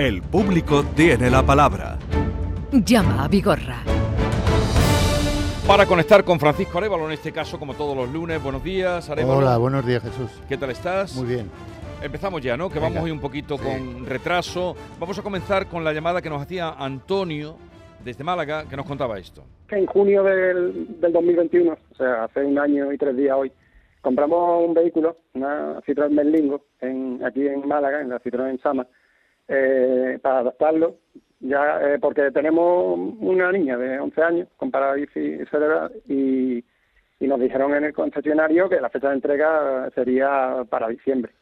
El público tiene la palabra. Llama a Vigorra. Para conectar con Francisco Arevalo, en este caso, como todos los lunes. Buenos días, Arevalo. Hola, buenos días, Jesús. ¿Qué tal estás? Muy bien. Empezamos ya, ¿no? Que vamos hoy un poquito con retraso. Vamos a comenzar con la llamada que nos hacía Antonio desde Málaga, que nos contaba esto. Que en junio del, 2021, o sea, hace un año y tres días hoy, compramos un vehículo, una Citroën Merlingo, en, aquí en Málaga, en la Citroën Sama, eh, para adaptarlo, ya eh, porque tenemos una niña de 11 años con parálisis cerebral y, y nos dijeron en el concesionario que la fecha de entrega sería para diciembre.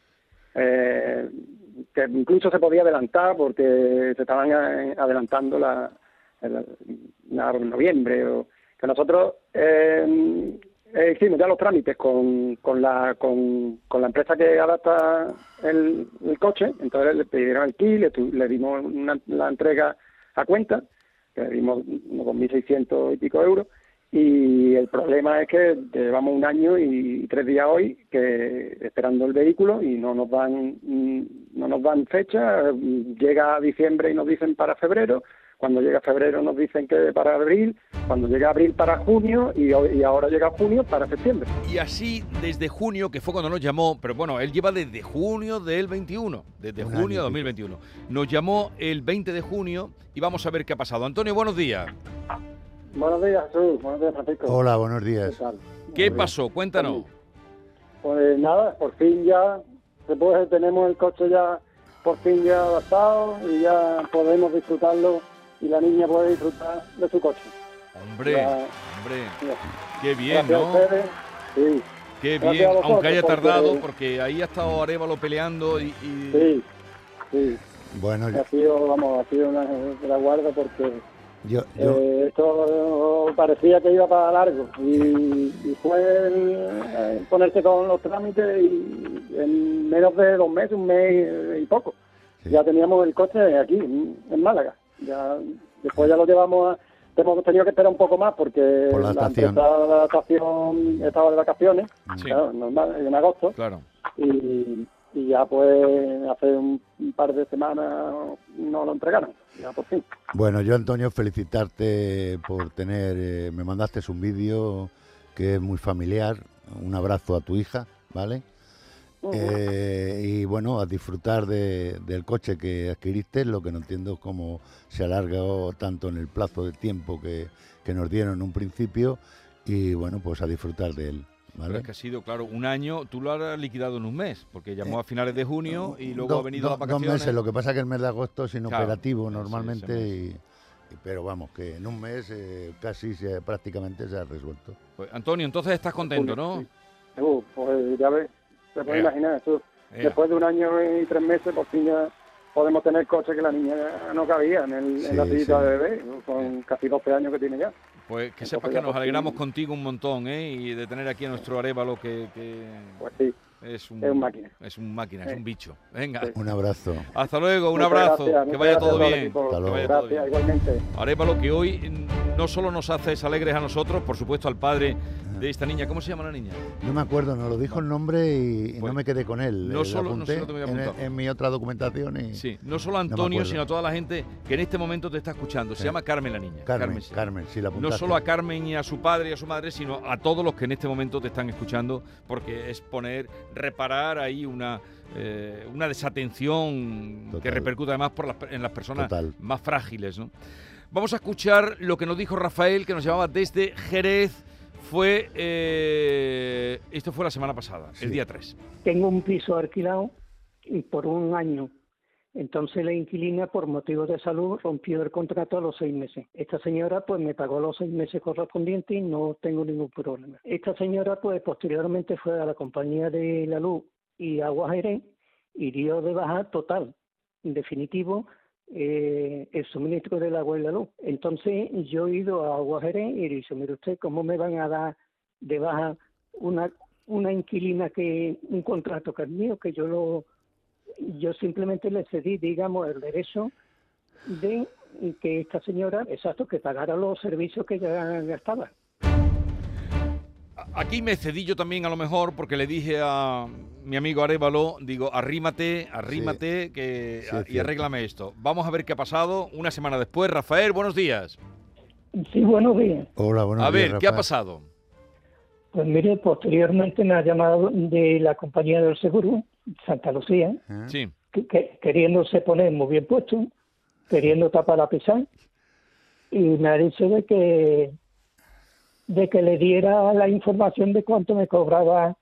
Eh, que incluso se podía adelantar porque se estaban adelantando la, en noviembre o que nosotros eh, eh, hicimos ya los trámites con, con, la, con, con la empresa que adapta el, coche, entonces le pidieron el kit, le, dimos la entrega a cuenta, le dimos unos 2.600 y pico euros, y el problema es que llevamos un año y tres días hoy que esperando el vehículo y no nos dan no nos dan fecha. Llega a diciembre y nos dicen para febrero cuando llega febrero nos dicen que para abril, cuando llega abril para junio y, ahora llega junio para septiembre. Y así desde junio, que fue cuando nos llamó, pero bueno, él lleva desde junio del 21, desde junio de 2021. Nos llamó el 20 de junio y vamos a ver qué ha pasado. Antonio, buenos días. Buenos días, Jesús. Buenos días, Francisco. Hola, buenos días. ¿Qué, pasó? Cuéntanos. Pues nada, por fin ya, después tenemos el coche ya por fin ya adaptado y ya podemos disfrutarlo y la niña puede disfrutar de su coche. Hombre, hombre, qué bien, ¿no? sí. Qué bien, aunque haya tardado, porque... ahí ha estado Arevalo peleando y... Sí, sí. Bueno, ha sido, vamos, ha sido una la guarda porque yo, eh, esto parecía que iba para largo y, fue eh, ponerse con los trámites y en menos de dos meses, un mes y poco, ya teníamos el coche aquí, en Málaga. Ya, después ya lo llevamos a, hemos tenido que esperar un poco más porque la, estación. estaba de vacaciones, normal, en agosto. Claro. Y, ya pues hace un, par de semanas no lo entregaron, ya por fin. Bueno, yo Antonio, felicitarte por tener, eh, me mandaste un vídeo que es muy familiar, un abrazo a tu hija, ¿vale? Eh, y bueno, a disfrutar del coche que adquiriste, lo que no entiendo es cómo se alargó tanto en el plazo de tiempo que, nos dieron en un principio y bueno, pues a disfrutar de él. ¿vale? es que ha sido, claro, un año, tú lo has liquidado en un mes, porque llamó a finales de junio y luego ha venido a las vacaciones. Dos meses, lo que pasa es que el mes de agosto es inoperativo normalmente y, pero vamos, que en un mes eh, casi se, prácticamente se ha resuelto. Pues, Antonio, entonces estás contento, ¿no? Uh, pues ya ves, se puede imaginar, eso, después de un año y tres meses, por fin ya podemos tener coche que la niña no cabía en, el, la sillita de bebé, con casi 12 años que tiene ya. Pues que sepas que nos alegramos contigo un montón, ¿eh? Y de tener aquí a nuestro Arevalo que... que... Pues sí. Es un, es un máquina. Es un máquina, es un bicho. Venga. Un abrazo. Hasta luego, un abrazo. que vaya todo bien. Que vaya gracias, todo igualmente. Arevalo, que hoy no solo nos haces alegres a nosotros, por supuesto al padre de esta niña. ¿Cómo se llama la niña? No me acuerdo, nos lo dijo el nombre y, no pues me quedé con él. No solo, no solo en, mi otra documentación. Y sí, no solo Antonio, sino a toda la gente que en este momento te está escuchando. Se llama Carmen la niña. Carmen, Carmen, sí, la No solo a Carmen y a su padre y a su madre, sino a todos los que en este momento te están escuchando, porque es poner, reparar ahí una... Eh, una desatención que repercute además por en las personas más frágiles. ¿no? Vamos a escuchar lo que nos dijo Rafael, que nos llamaba desde Jerez fue, eh, esto fue la semana pasada, el día 3. Tengo un piso alquilado y por un año. Entonces la inquilina, por motivos de salud, rompió el contrato a los seis meses. Esta señora, pues, me pagó los seis meses correspondientes y no tengo ningún problema. Esta señora, pues, posteriormente fue a la compañía de la luz y agua Jerez y dio de baja total, en definitivo, eh, el suministro del agua y la luz. Entonces yo he ido a Aguajeré y he dicho, mire usted, ¿cómo me van a dar de baja una, una inquilina que un contrato que es mío, que yo lo yo simplemente le cedí, digamos, el derecho de que esta señora, exacto, que pagara los servicios que ya gastaba. Aquí me cedí yo también a lo mejor porque le dije a mi amigo Arevalo, digo, arrímate, arrímate que, Sí, y arréglame esto. Vamos a ver qué ha pasado una semana después. Rafael, buenos días. Sí, buenos días. Hola, buenos a días, ver, ¿qué ha Rafael. pasado? Pues mire, posteriormente me ha llamado de la compañía del seguro, Santa Lucía, ¿Eh? Sí, que, que- queriéndose poner muy bien puesto, queriendo tapar la pizarra, y me ha dicho de que de que le diera la información de cuánto me cobraba,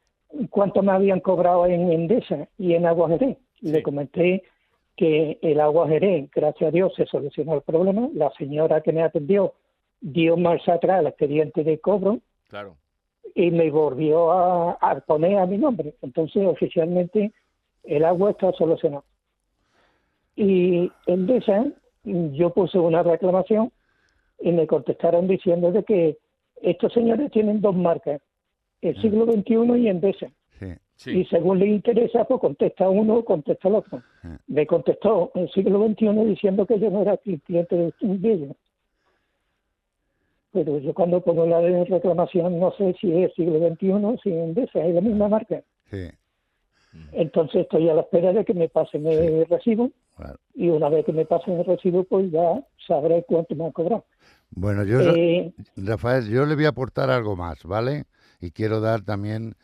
cuánto me habían cobrado en Endesa y en Agua Jerez. Le comenté que el Agua Jerez, gracias a Dios, se solucionó el problema. La señora que me atendió dio marcha atrás al expediente de cobro claro. y me volvió a, a poner a mi nombre. Entonces, oficialmente, el agua está solucionado. Y en DESA, yo puse una reclamación y me contestaron diciendo de que estos señores tienen dos marcas, el siglo XXI y Endesa. Sí. Sí. Y según les interesa, pues contesta uno o contesta el otro. Sí. Me contestó el siglo XXI diciendo que yo no era cliente de ellos. Pero yo cuando pongo la reclamación no sé si es siglo XXI, si es Endesa, es la misma marca. Sí, Entonces estoy a la espera de que me pasen el recibo claro. y una vez que me pasen el recibo pues ya sabré cuánto me han cobrado. Bueno, yo, Eh, Rafael, yo le voy a aportar algo más, ¿vale? Y quiero dar también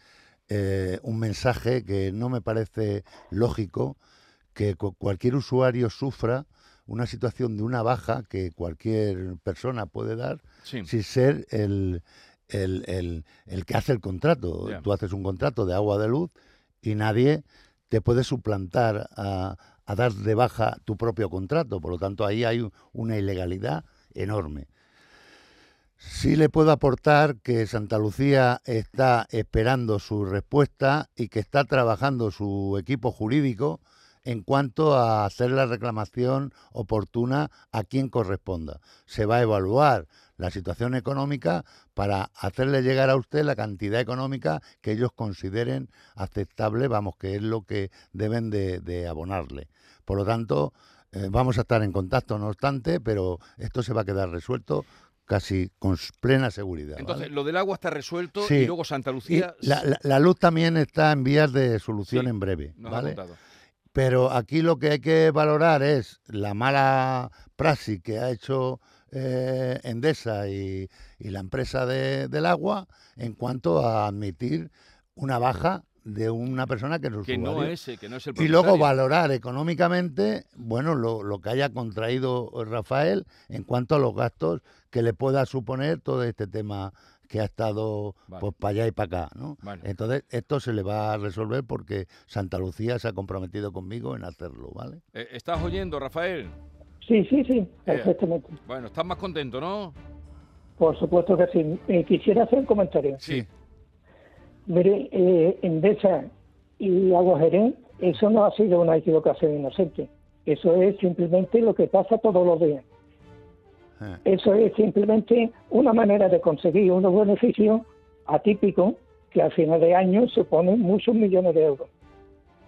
eh, un mensaje que no me parece lógico que cu- cualquier usuario sufra una situación de una baja que cualquier persona puede dar Sí. sin ser el, el, el- el que hace el contrato. Ya. Tú haces un contrato de agua de luz y nadie te puede suplantar a, a dar de baja tu propio contrato. Por lo tanto, ahí hay una ilegalidad enorme. Sí le puedo aportar que Santa Lucía está esperando su respuesta y que está trabajando su equipo jurídico en cuanto a hacer la reclamación oportuna a quien corresponda. Se va a evaluar la situación económica para hacerle llegar a usted la cantidad económica que ellos consideren aceptable, vamos, que es lo que deben de, abonarle. Por lo tanto, eh, vamos a estar en contacto, no obstante, pero esto se va a quedar resuelto casi con plena seguridad. Entonces, ¿vale? lo del agua está resuelto Sí. y luego Santa Lucía la, la- la luz también está en vías de solución Sí, en breve. Pero aquí lo que hay que valorar es la mala praxis que ha hecho eh, Endesa y, y la empresa de- del agua en cuanto a admitir una baja de una persona que es Que no usuario. es, eh, que no es el Y luego valorar económicamente, bueno, lo, lo que haya contraído Rafael en cuanto a los gastos que le pueda suponer todo este tema que ha estado Vale. pues para allá y para acá, ¿no? Vale. Entonces, esto se le va a resolver porque Santa Lucía se ha comprometido conmigo en hacerlo, ¿vale? Eh, ¿Estás oyendo, Rafael? sí, sí, sí, perfectamente. Bueno, estás más contento, ¿no? Por supuesto que sí. Eh, quisiera hacer un comentario. Sí. Mire, eh, Endesa y Agua Jerez, eso no ha sido una equivocación inocente. Eso es simplemente lo que pasa todos los días. Eh, Eso es simplemente una manera de conseguir unos beneficios atípicos que al final de año suponen muchos millones de euros.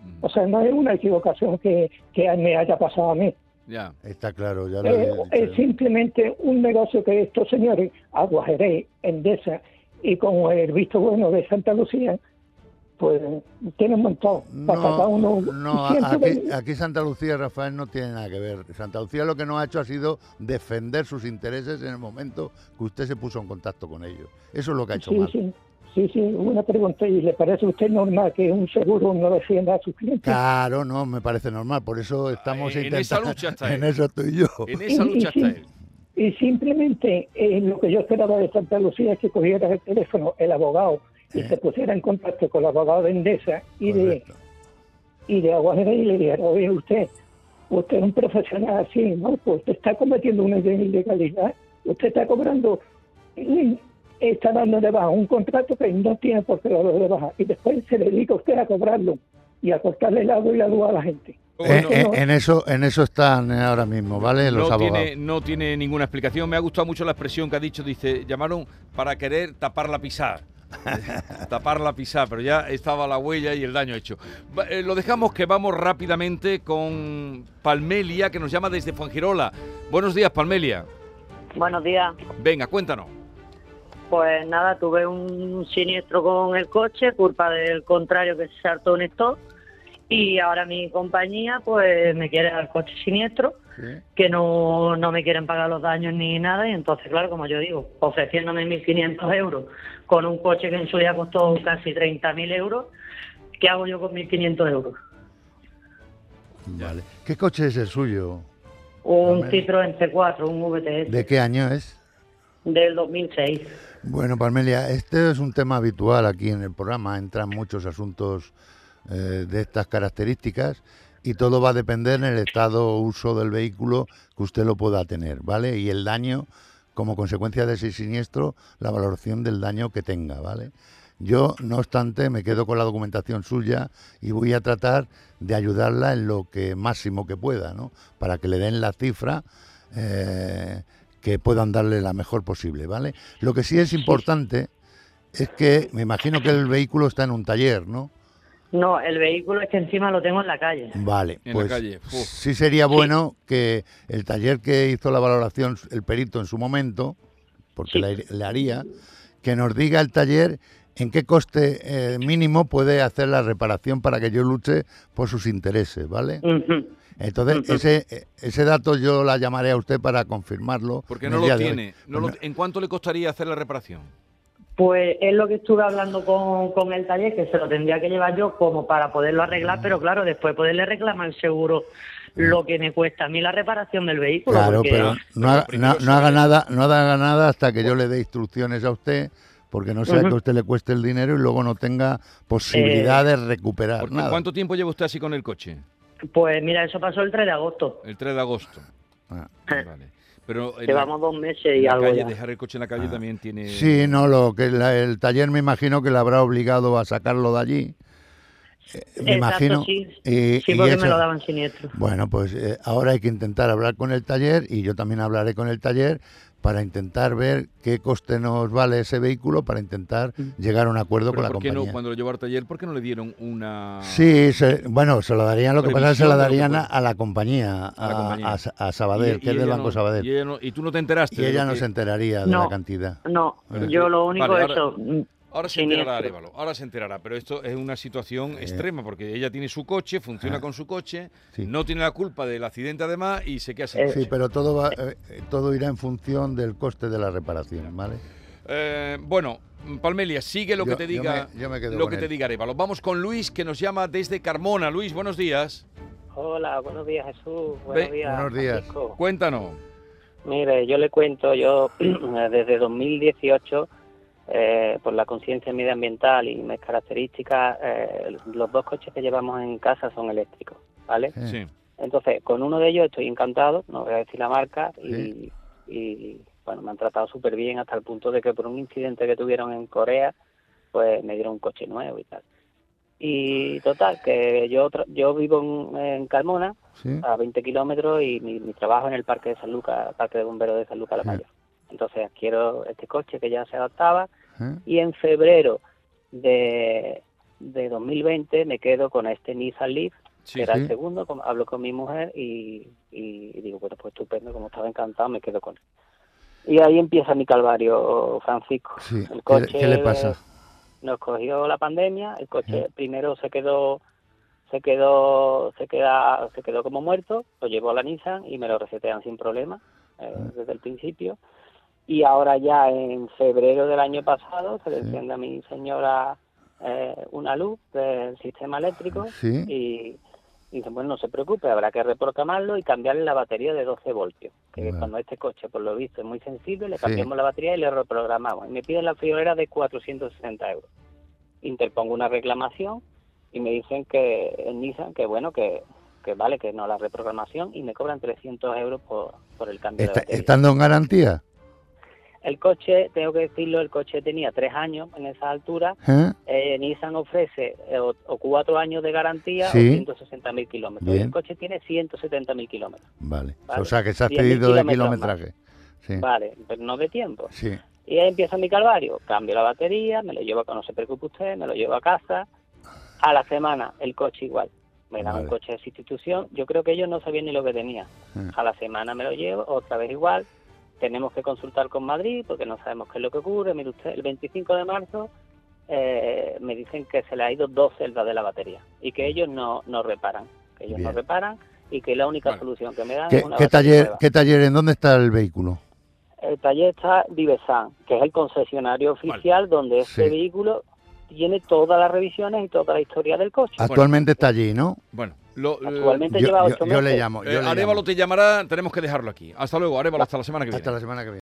Mm, O sea, no es una equivocación que, que me haya pasado a mí. Ya. Está claro, ya lo Eh, he dicho es yo. simplemente un negocio que estos señores, Agua Jerez, Endesa y con el visto bueno de Santa Lucía, pues tienen montado. Para No, uno no, aquí, Santa Lucía, Rafael, no tiene nada que ver. Santa Lucía lo que no ha hecho ha sido defender sus intereses en el momento que usted se puso en contacto con ellos. Eso es lo que ha hecho Sí, mal. sí, sí, sí, una pregunta. ¿Y le parece a usted normal que un seguro no defienda a sus clientes? Claro, no, me parece normal. Por eso estamos en intentando. esa lucha está En él. eso estoy yo. En esa lucha y está él. Y simplemente eh, lo que yo esperaba de Santa Lucía es que cogiera el teléfono el abogado y se pusiera en contacto con el abogado de Endesa y de, y de Aguajera y le dijera, oye, usted, usted es un profesional así, ¿no? Pues usted está cometiendo una ilegalidad, usted está cobrando, y está dando de baja un contrato que no tiene por qué darlo de baja y después se dedica usted a cobrarlo y a cortarle el agua y la luz a la gente. Bueno, Eh, eh, en, eso, en eso están ahora mismo, ¿vale? Los no abogados. tiene, no tiene ninguna explicación. Me ha gustado mucho la expresión que ha dicho. Dice, llamaron para querer tapar la pisar. tapar la pisar, pero ya estaba la huella y el daño hecho. Eh, lo dejamos que vamos rápidamente con Palmelia, que nos llama desde Fuengirola. Buenos días, Palmelia. Buenos días. Venga, cuéntanos. Pues nada, tuve un siniestro con el coche, culpa del contrario que se saltó un stop. Y ahora mi compañía, pues me quiere dar coche siniestro, que no, no me quieren pagar los daños ni nada. Y entonces, claro, como yo digo, ofreciéndome 1.500 euros con un coche que en su día costó casi 30.000 euros, ¿qué hago yo con 1.500 euros? Vale. ¿Qué coche es el suyo? Un Amén. Citroën C4, un VTS ¿De qué año es? del 2006. Bueno, Palmelia, este es un tema habitual aquí en el programa. Entran muchos asuntos eh, de estas características y todo va a depender en el estado uso del vehículo que usted lo pueda tener, ¿vale? Y el daño, como consecuencia de ese siniestro, la valoración del daño que tenga, ¿vale? Yo, no obstante, me quedo con la documentación suya y voy a tratar de ayudarla en lo que máximo que pueda, ¿no? Para que le den la cifra eh, que puedan darle la mejor posible, ¿vale? Lo que sí es importante es que me imagino que el vehículo está en un taller, ¿no? No, el vehículo es que encima lo tengo en la calle. Vale, En la pues calle, uf. sí sería bueno que el taller que hizo la valoración, el perito en su momento, porque Sí. le, le haría, que nos diga el taller en qué coste eh, mínimo puede hacer la reparación para que yo luche por sus intereses, ¿vale? Entonces, ese, ese dato yo la llamaré a usted para confirmarlo. Porque no lo hoy. tiene. No lo- Pues ¿En cuánto le costaría hacer la reparación? Pues es lo que estuve hablando con, con el taller, que se lo tendría que llevar yo como para poderlo arreglar, pero claro, después poderle reclamar el seguro lo que me cuesta a mí la reparación del vehículo. Claro, porque- pero no, haga, primero no- no haga nada, no haga nada hasta que yo le dé instrucciones a usted, porque no sea que a usted le cueste el dinero y luego no tenga posibilidad de recuperar Porque nada. ¿Cuánto tiempo lleva usted así con el coche? Pues mira, eso pasó el 3 de agosto. El 3 de agosto. Ah. Vale. Pero Llevamos la, dos meses y la algo calle, ya. dejar el coche en la calle también tiene... Sí, no, lo que la- el taller me imagino que le habrá obligado a sacarlo de allí. Eh, me Exacto, imagino. sí. y- Sí, y porque eso- me lo daban siniestro. Bueno, pues eh, ahora hay que intentar hablar con el taller y yo también hablaré con el taller para intentar ver qué coste nos vale ese vehículo para intentar llegar a un acuerdo Pero con la ¿por qué compañía. no, cuando lo llevó al taller, por qué no le dieron una... Sí, se- bueno, se lo darían, lo que pasa es que se la que darían a, la compañía, A la a, compañía. a Sa- a Sabadell, Y- que es del Banco no- Sabadell. Y, ella no- y tú no te enteraste. Y ella no que- se enteraría de la cantidad. No, yo lo único Vale, es eso. Ahora se enterará. Arévalo, ahora se enterará, pero esto es una situación extrema porque ella tiene su coche, funciona Ah. con su coche, Sí. no tiene la culpa del accidente además y se queda sin Eh, coche. Sí, pero todo va, eh, todo irá en función del coste de la reparación, ¿vale? Eh, bueno, Palmelia, sigue lo Yo- que te yo diga, me- yo me lo que te diga Arévalo. Vamos con Luis que nos llama desde Carmona. Luis, buenos días. Hola, buenos días Jesús, buenos Ve- días. Buenos días. Francisco. Cuéntanos. Mire, yo le cuento, yo desde 2018, eh, por la conciencia medioambiental y mis características, eh, los dos coches que llevamos en casa son eléctricos, ¿vale? Sí. Entonces, con uno de ellos estoy encantado, no voy a decir la marca, y, Sí. y, bueno, me han tratado súper bien hasta el punto de que por un incidente que tuvieron en Corea, pues me dieron un coche nuevo y tal. Y total, que yo yo vivo en, en Carmona, Sí. a 20 kilómetros y mi, mi trabajo en el parque de San Lucas, parque de bomberos de San Lucas la. Mayor. Entonces quiero este coche que ya se adaptaba ¿Eh? y en febrero de, de 2020 me quedo con este Nissan Leaf, Sí. que era Sí. el segundo, hablo con mi mujer y, y digo, bueno, pues estupendo, como estaba encantado, me quedo con él. Y ahí empieza mi calvario, Francisco. Sí. El ¿Qué, coche qué le pasa? nos cogió la pandemia, el coche primero se quedó se quedó se queda se quedó como muerto, lo llevó a la Nissan y me lo resetean sin problema eh, desde el principio. Y ahora ya en febrero del año pasado se le Sí. enciende a mi señora eh, una luz del sistema eléctrico Sí. y, y dicen, bueno, no se preocupe, habrá que reprogramarlo y cambiarle la batería de 12 voltios. Que cuando este coche, por lo visto, es muy sensible, le Sí. cambiamos la batería y le reprogramamos. Y me piden la friolera de 460 euros. Interpongo una reclamación y me dicen que en Nissan, que bueno, que, que vale, que no la reprogramación y me cobran 300 euros por, por el cambio Está- de batería. ¿Estando en garantía? El coche, tengo que decirlo, el coche tenía tres años en esa altura ¿Eh? eh, Nissan ofrece eh, o, o cuatro años de garantía Sí. o 160.000 kilómetros. El coche tiene 170.000 kilómetros. Vale. Vale. O sea que se ha 10.000 cedido de kilometraje. Sí. Vale, pero no de tiempo. Sí. Y ahí empieza mi calvario. Cambio la batería, me lo llevo, a- no se preocupe usted, me lo llevo a casa. A la semana el coche igual. Me dan Vale. un coche de sustitución. Yo creo que ellos no sabían ni lo que tenía. Mm. A la semana me lo llevo, otra vez igual. Tenemos que consultar con Madrid porque no sabemos qué es lo que ocurre. Mire usted, el 25 de marzo eh, me dicen que se le ha ido dos celdas de la batería y que ellos no, no reparan, que ellos no reparan y que la única solución que me dan ¿Qué, es una qué taller, nueva. ¿Qué taller, en dónde está el vehículo? El taller está Divesan, que es el concesionario oficial donde este Sí. vehículo tiene todas las revisiones y toda la historia del coche. Actualmente está allí, ¿no? Bueno, lo, Actualmente Yo- lleva yo- ocho yo le meses. llamo, yo eh, le Arevalo llamo. te llamará, tenemos que dejarlo aquí. Hasta luego, Arevalo, hasta la semana que viene. Hasta la semana que viene.